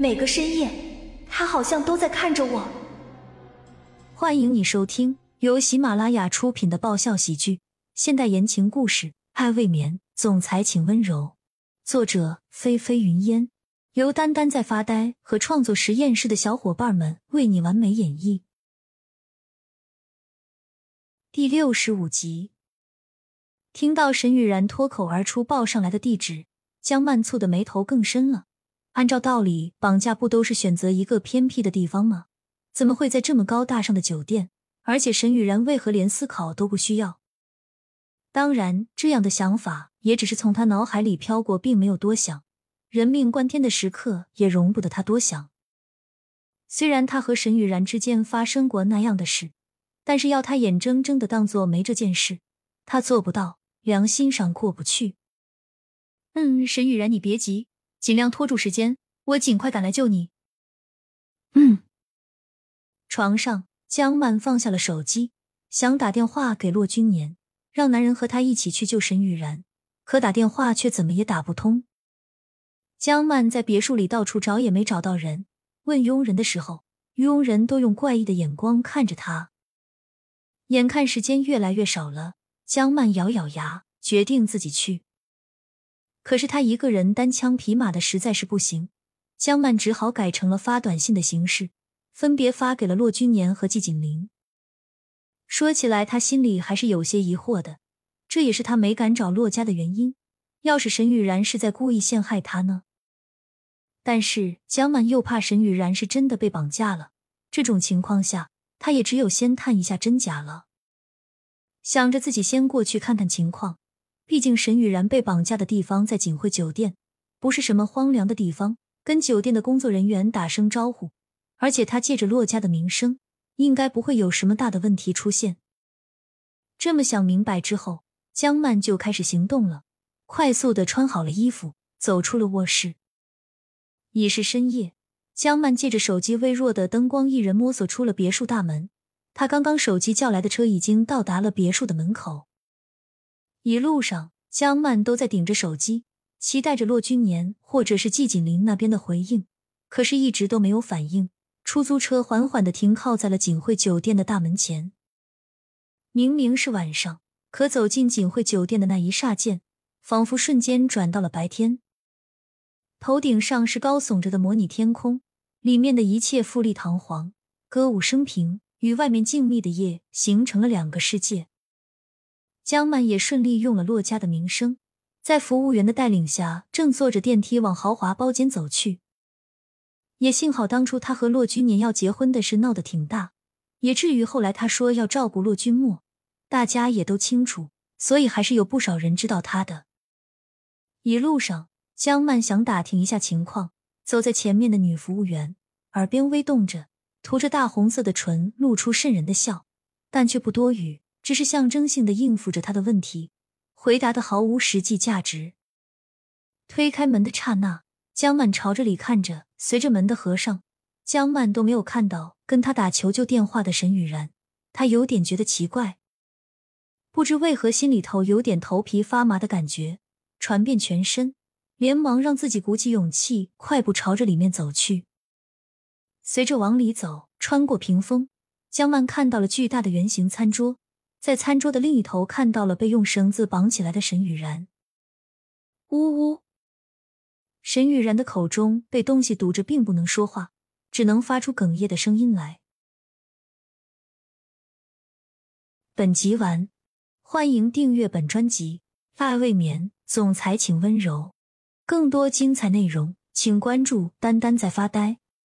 每个深夜，他好像都在看着我。欢迎你收听由喜马拉雅出品的爆笑喜剧、现代言情故事《爱未眠》，总裁请温柔。作者：菲菲云烟，由丹丹在发呆和创作实验室的小伙伴们为你完美演绎。第六十五集，听到沈雨然脱口而出报上来的地址，江曼蹙的眉头更深了。按照道理，绑架不都是选择一个偏僻的地方吗？怎么会在这么高大上的酒店？而且沈雨然为何连思考都不需要？当然，这样的想法也只是从他脑海里飘过，并没有多想。人命关天的时刻，也容不得他多想。虽然他和沈雨然之间发生过那样的事，但是要他眼睁睁的当做没这件事，他做不到，良心上过不去。嗯，沈雨然，你别急，尽量拖住时间，我尽快赶来救你。嗯。床上，江曼放下了手机，想打电话给骆君年。让男人和他一起去救沈雨然，可打电话却怎么也打不通。江曼在别墅里到处找也没找到人，问佣人的时候，佣人都用怪异的眼光看着他。眼看时间越来越少了，江曼咬咬牙，决定自己去。可是他一个人单枪匹马的实在是不行，江曼只好改成了发短信的形式，分别发给了骆君年和季景林。说起来，他心里还是有些疑惑的，这也是他没敢找骆家的原因。要是沈雨然是在故意陷害他呢？但是江满又怕沈雨然是真的被绑架了，这种情况下，他也只有先探一下真假了。想着自己先过去看看情况，毕竟沈雨然被绑架的地方在锦汇酒店，不是什么荒凉的地方，跟酒店的工作人员打声招呼，而且他借着骆家的名声。应该不会有什么大的问题出现。这么想明白之后，江曼就开始行动了，快速的穿好了衣服，走出了卧室。已是深夜，江曼借着手机微弱的灯光，一人摸索出了别墅大门。他刚刚手机叫来的车已经到达了别墅的门口。一路上，江曼都在顶着手机，期待着骆君年或者是季锦林那边的回应，可是一直都没有反应。出租车缓缓的停靠在了锦汇酒店的大门前。明明是晚上，可走进锦汇酒店的那一刹间，仿佛瞬间转到了白天。头顶上是高耸着的模拟天空，里面的一切富丽堂皇、歌舞升平，与外面静谧的夜形成了两个世界。江曼也顺利用了洛家的名声，在服务员的带领下，正坐着电梯往豪华包间走去。也幸好当初他和骆君年要结婚的事闹得挺大，也至于后来他说要照顾骆君莫，大家也都清楚，所以还是有不少人知道他的。一路上，江曼想打听一下情况，走在前面的女服务员耳边微动着，涂着大红色的唇露出渗人的笑，但却不多语，只是象征性的应付着他的问题，回答的毫无实际价值。推开门的刹那。江曼朝着里看着，随着门的合上，江曼都没有看到跟他打求救电话的沈雨然，他有点觉得奇怪，不知为何心里头有点头皮发麻的感觉传遍全身，连忙让自己鼓起勇气，快步朝着里面走去。随着往里走，穿过屏风，江曼看到了巨大的圆形餐桌，在餐桌的另一头看到了被用绳子绑起来的沈雨然。呜呜。沈雨然的口中被东西堵着，并不能说话，只能发出哽咽的声音来。本集完，欢迎订阅本专辑《爱未眠》，总裁请温柔。更多精彩内容，请关注“丹丹在发呆”。